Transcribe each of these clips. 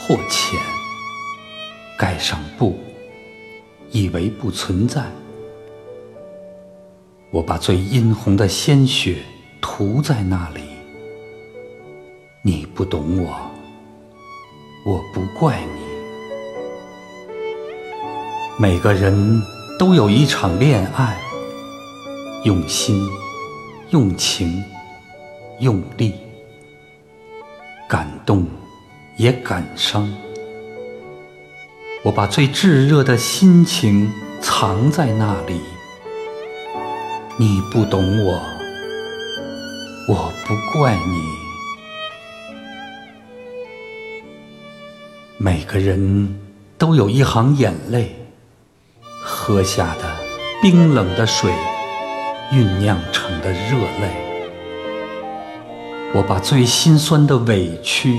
或浅，盖上布，以为不存在。我把最殷红的鲜血涂在那里，你不懂我，我不怪你。每个人都有一场恋爱，用心。用情，用力，感动，也感伤。我把最炙热的心情藏在那里。你不懂我，我不怪你。每个人都有一行眼泪，喝下的冰冷的水。酝酿成的热泪，我把最心酸的委屈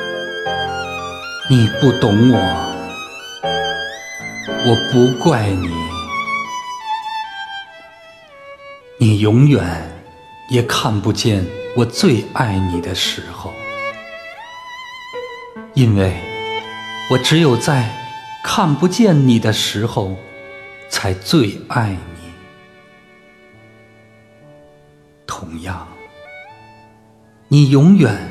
你不懂我，我不怪你，你永远也看不见我最爱你的时候，因为我只有在看不见你的时候，才最爱你。同样。你永远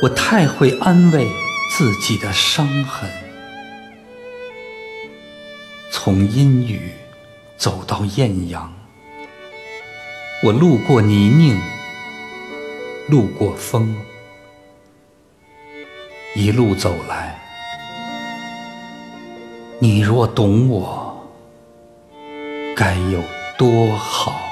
我太会安慰自己的伤痕，从阴雨走到艳阳，我路过泥泞，路过风，一路走来，你若懂我，该有多好。